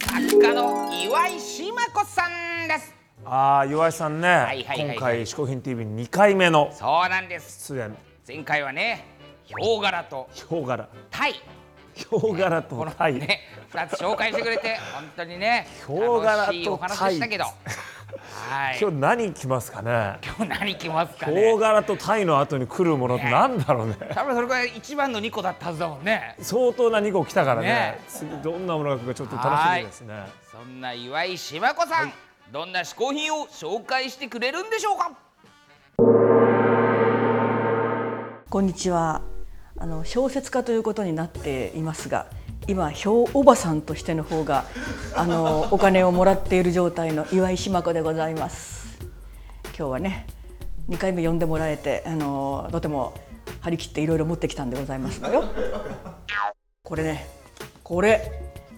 作家の岩井志麻子さんです。ああ岩井さんね、いはいはいはい。今回嗜好品 TV2 回目のそうなんです。出演。前回はねヒョウ柄とヒョウ柄。タイヒョウ柄とタイ、ね2つ紹介してくれて本当にねヒョウ柄と楽しいお話でしたけど。はい。今日何来ますかね？今日何来ますかね？柄とタイの後に来るものってなんだろうね。多分それが一番の2個だったはずだもんね。相当な2個来たからね。ね。次どんなものが来るかちょっと楽しみですね。そんな岩井志麻子さん、どんな嗜好品を紹介してくれるんでしょうか？こんにちはあの小説家ということになっていますが今ひょうおばさんとしての方があのお金をもらっている状態の岩井志麻子でございます。今日はね2回目呼んでもらえてあのとても張り切っていろいろ持ってきたんでございますのよ。これねこれ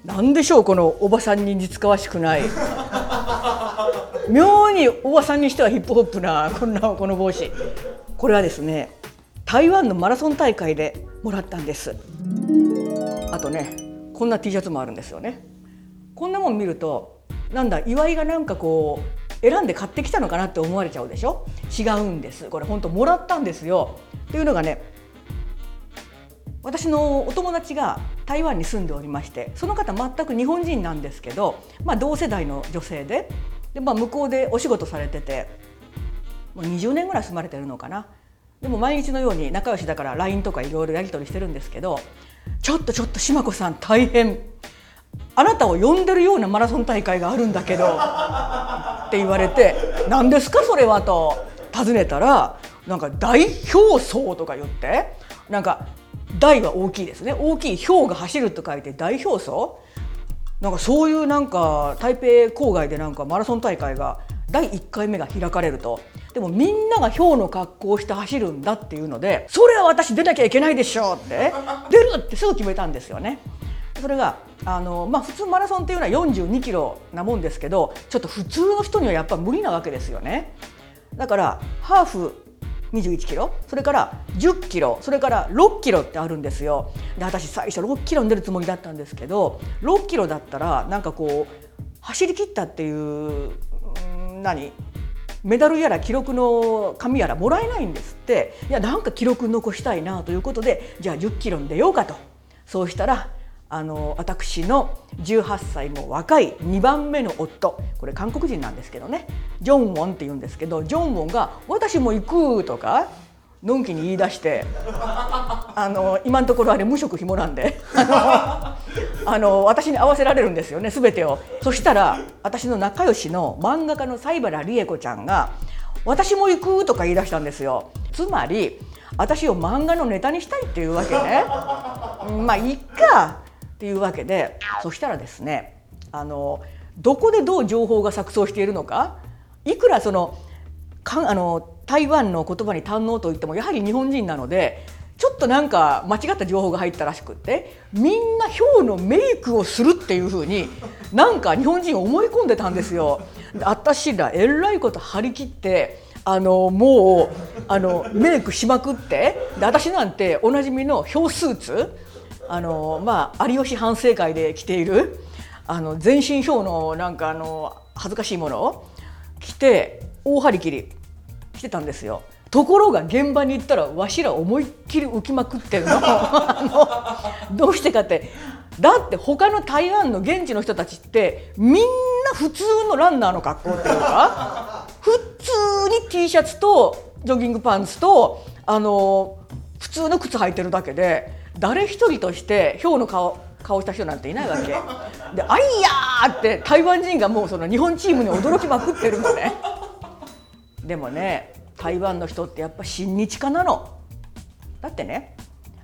なんでしょうこのおばさんに似つかわしくない。妙におばさんにしてはヒップホップなこんなこの帽子。これはですね台湾のマラソン大会でもらったんです。あとねこんな T シャツもあるんですよね。こんなもん見るとなんだ岩井がなんかこう選んで買ってきたのかなって思われちゃうでしょ？違うんです。これ本当もらったんですよ。っていうのがね私のお友達が台湾に住んでおりましてその方全く日本人なんですけど、まあ、同世代の女性でで、まあ、向こうでお仕事されててもう20年ぐらい住まれてるのかな。でも毎日のように仲良しだから LINE とかいろいろやり取りしてるんですけど「ちょっとちょっと島子さん大変。あなたを呼んでるようなマラソン大会があるんだけど」って言われて「何ですかそれは」と尋ねたらなんか大表層とか言ってなんか大は大きいですね。大きい氷が走ると書いて大表層。なんかそういうなんか台北郊外でなんかマラソン大会が第1回目が開かれるとでもみんながヒョウの格好をして走るんだっていうのでそれは私出なきゃいけないでしょうって出るってすぐ決めたんですよね。それがあの、まあ、普通マラソンっていうのは42キロなもんですけどちょっと普通の人にはやっぱ無理なわけですよね。だからハーフ21キロそれから10キロそれから6キロってあるんですよで私最初6キロに出るつもりだったんですけど6キロだったらなんかこう走り切ったっていう何？メダルやら記録の紙やらもらえないんですって。いやなんか記録残したいなということでじゃあ10キロに出ようかと。そうしたらあの私の18歳も若い2番目の夫。これ韓国人なんですけどね。ジョンウォンって言うんですけどジョンウォンが「私も行く」とかのんきに言い出してあの今のところあれ無職紐なんで。あの私に合わせられるんですよね全てを。そしたら私の仲良しの漫画家の西原理恵子ちゃんが「私も行く」とか言い出したんですよ。つまり私を漫画のネタにしたいっていうわけね。まあいっかっていうわけでそしたらですねあのどこでどう情報が錯綜しているのかいくらそのかあの台湾の言葉に堪能といってもやはり日本人なのでちょっとなんか間違った情報が入ったらしくってみんなヒョウのメイクをするっていう風になんか日本人思い込んでたんですよ。私らえらいこと張り切ってあのもうあのメイクしまくってで私なんておなじみのヒョウスーツあのまあ有吉反省会で着ているあの全身ヒョウのなんかあの恥ずかしいものを着て大張り切りしてたんですよ。ところが現場に行ったらわしら思いっきり浮きまくってる のどうしてかってだって他の台湾の現地の人たちってみんな普通のランナーの格好っていうか普通に T シャツとジョギングパンツとあの普通の靴履いてるだけで誰一人としてヒョウの顔顔した人なんていないわけで「あいや!」って台湾人がもうその日本チームに驚きまくってるのね。でもね台湾の人ってやっぱ親日家なの。だってね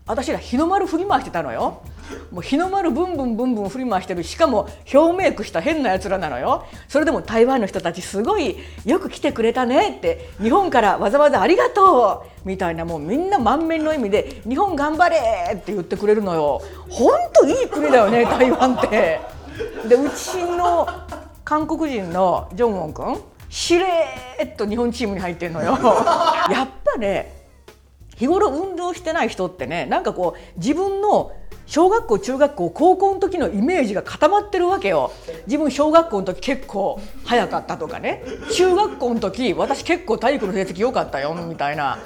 私ら日の丸振り回してたのよ。もう日の丸ブンブンブンブン振り回してる。しかも表メイクした変なやつらなのよ。それでも台湾の人たちすごいよく来てくれたねって日本からわざわざありがとう。みたいなもうみんな満面の意味で日本頑張れって言ってくれるのよ。ほんといい国だよね台湾って。でうちの韓国人のジョンウォン君。しれーっと日本チームに入ってんのよ。やっぱね日頃運動してない人ってねなんかこう自分の小学校中学校高校の時のイメージが固まってるわけよ。自分小学校の時結構早かったとかね。中学校の時私結構体育の成績良かったよみたいな。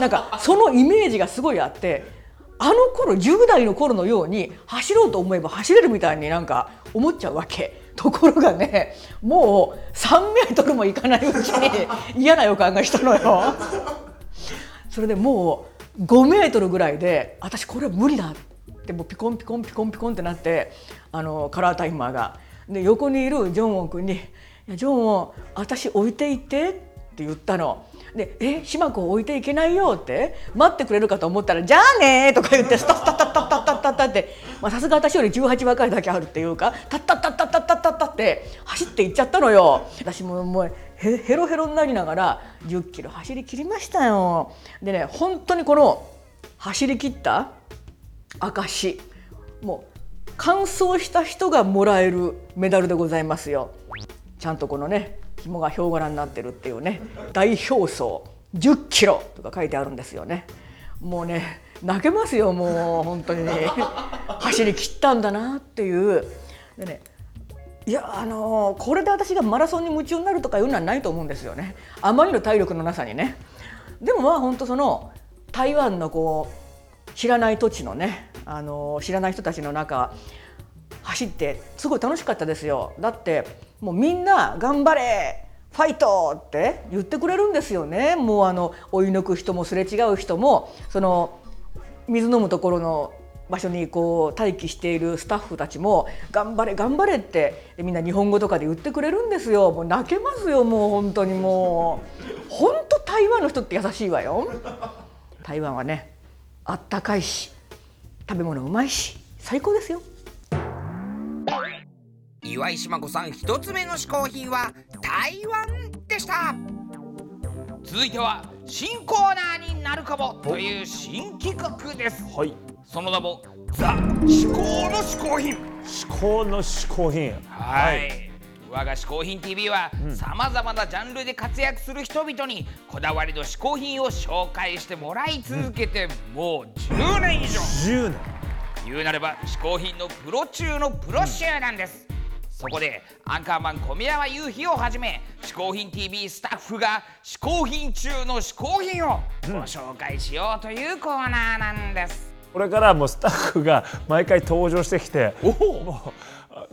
なんかそのイメージがすごいあってあの頃10代の頃のように走ろうと思えば走れるみたいになんか思っちゃうわけ。ところがねもう3メートルもいかないうちに 嫌な予感がしたのよ。それでもう5メートルぐらいで私これは無理だってもうピコンピコンピコンピコンってなってあのカラータイマーが。で横にいるジョンウォン君に「いやジョンウォン私置いていって」って言ったの。で「え島子置いていけないよ」って待ってくれるかと思ったら「じゃあね」とか言ってスタッタッタッタッタッタッタッタってまあさすが私より18若いだけあるっていうかタッタッタッタッタッタッタッタって走って行っちゃったのよ。私ももうヘロヘロになりながら10キロ走り切りましたよ。でね本当にこの走り切った証もう完走した人がもらえるメダルでございますよ。ちゃんとこのね紐がヒョウ柄になってるっていうね大表走10キロとか書いてあるんですよね。もうね泣けますよもう本当にね走り切ったんだなっていう。でねいやあのーこれで私がマラソンに夢中になるとかいうのはないと思うんですよね。あまりの体力のなさにね。でもまあ本当その台湾のこう知らない土地のね、あのー知らない人たちの中走ってすごい楽しかったですよ。だってもうみんな頑張れファイトって言ってくれるんですよね。もうあの追い抜く人もすれ違う人もその水飲むところの場所にこう待機しているスタッフたちも「頑張れ頑張れ」ってでみんな日本語とかで言ってくれるんですよ。もう泣けますよもう本当にもう。本当台湾の人って優しいわよ。台湾はねあったかいし食べ物うまいし最高ですよ。岩井島子さん一つ目の嗜好品は台湾でした。続いては新コーナーになるかもという新企画です。はいその名もザ・至高の嗜好品。至高の嗜好品。はい、我が嗜好品 TV はさまざまなジャンルで活躍する人々にこだわりの嗜好品を紹介してもらい続けてもう10年以上。10年。言うなれば嗜好品のプロ中のプロ集なんです、そこでアンカーマン小宮山雄飛をはじめ嗜好品 TV スタッフが嗜好品中の嗜好品をご紹介しようというコーナーなんです、これからもうスタッフが毎回登場してきても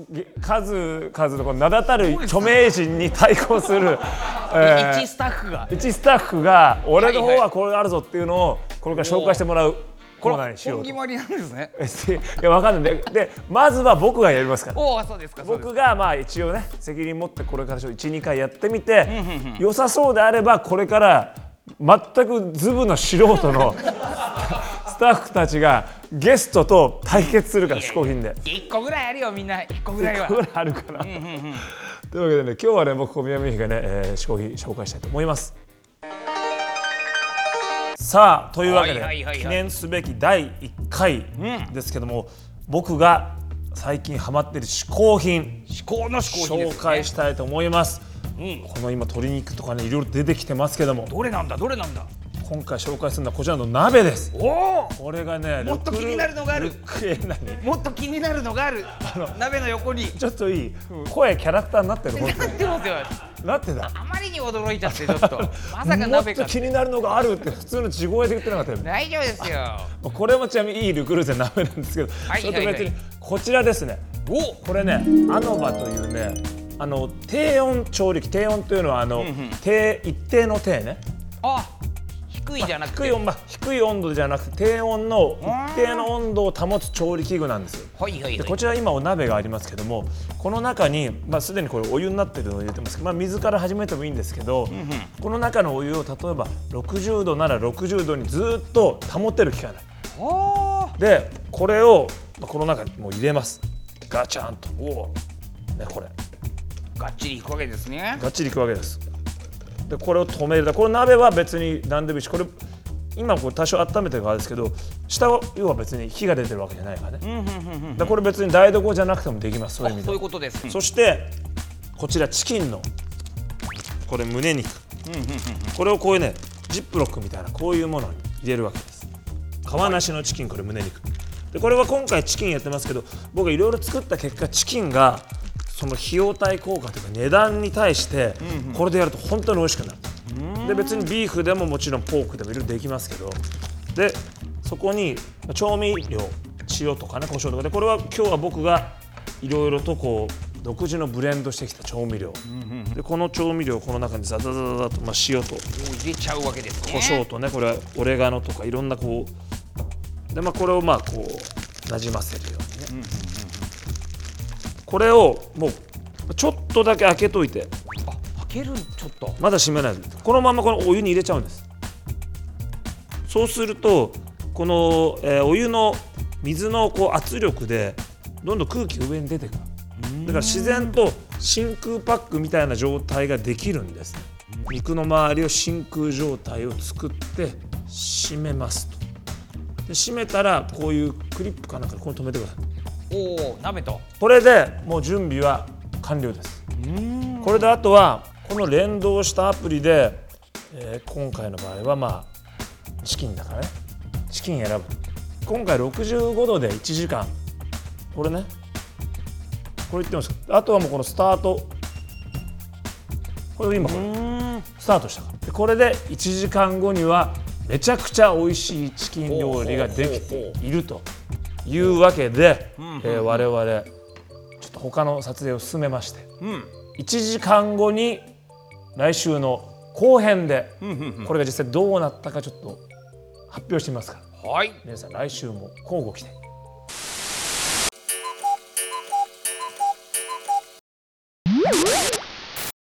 う数々のこの名だたる著名人に対抗する、えー一スタッフが。一スタッフが俺の方はこれがあるぞっていうのをこれから紹介してもらうコーナーにしようと。本決まりなんですね。いやわかんない。ででまずは僕がやりますから。おおそうですか僕がまあ一応ね責任持ってこれから12回やってみて良さそうであればこれから全くズブの素人のスタッフたちがゲストと対決するから嗜好品で。一個ぐらいあるよみんな。一個ぐらいは。これあるかな。というわけでね今日はね僕小宮美妃がね、えー、嗜好品紹介したいと思います。さあというわけで、はいはい記念すべき第1回ですけども、僕が最近ハマっている嗜好品至高の嗜好ね、紹介したいと思います。うん。この今鶏肉とかねいろいろ出てきてますけども。どれなんだ？どれなんだ？今回紹介するのはこちらの鍋です。おおこれがねもっと気になるのがある。え何もっと気になるのがある。鍋の横に。ちょっといい、声キャラクターになってるなってますよ。になってた？あまりに驚いちゃってちょっと。まさかもっと気になるのがあるって普通の地声で言ってなかったよね。大丈夫ですよ。これもちなみにいいルクルーゼの鍋なんですけど、はいそれと別にこちらですね。お。これね、アノバというね、あの低温調理器、低温というのはあの、低一定の低ね。あ低いじゃなくて。低い温まあ低い温度じゃなくて低温の一定の温度を保つ調理器具なんですよ。はいはいはい。でこちら今お鍋がありますけどもこの中に、まあ、すでにこれお湯になってるのを入れてますけど、まあ、水から始めてもいいんですけど、この中のお湯を例えば60度なら60度にずっと保てる機械なんです。おでこれをこの中にもう入れます。ガチャンと。おおねこれ。がっちりいくわけですね。がっちりいくわけですでこれを止める。これ鍋は別に何でもいいしこれ今これ多少温めてるからですけど下は要は別に火が出てるわけじゃないからね。でこれ別に台所じゃなくてもできます。そういう意味でそうはいうことです。そしてこちらチキンのこれ胸肉。これをこういうねジップロックみたいなこういうものに入れるわけです。皮なしのチキンこれ胸肉。でこれは今回チキンやってますけど僕がいろいろ作った結果チキンがその費用対効果というか値段に対してこれでやると本当に美味しくなる。で別にビーフでももちろんポークでもいろいろできますけど。でそこに調味料塩とかね胡椒とか。でこれは今日は僕がいろいろとこう独自のブレンドしてきた調味料、でこの調味料をこの中にザザザザザと、まあ、塩と。入れちゃうわけですね。胡椒とねこれはオレガノとかいろんなこう。でまあこれをまあこうなじませるようにね、これをもうちょっとだけ開けといて。あ開けるちょっと。まだ閉めないで。このままこのお湯に入れちゃうんです。そうするとこの、えーお湯の水のこう圧力でどんどん空気が上に出てくる。だから自然と真空パックみたいな状態ができるんです。ね肉の周りを真空状態を作って締めますと。で締めたらこういうクリップかなんかでここに止めてくださいおお鍋と。これでもう準備は完了です。これであとはこの連動したアプリで、えー今回の場合はまあチキンだからね。チキン選ぶ。今回65度で1時間。これね。これ言ってます。あとはもうこのスタート。これ今これスタートしたから。でこれで1時間後にはめちゃくちゃ美味しいチキン料理ができているというわけで、えー我々ちょっと他の撮影を進めまして、1時間後に来週の後編でこれが実際どうなったかちょっと発表してみますから。はい。皆さん来週も交互期待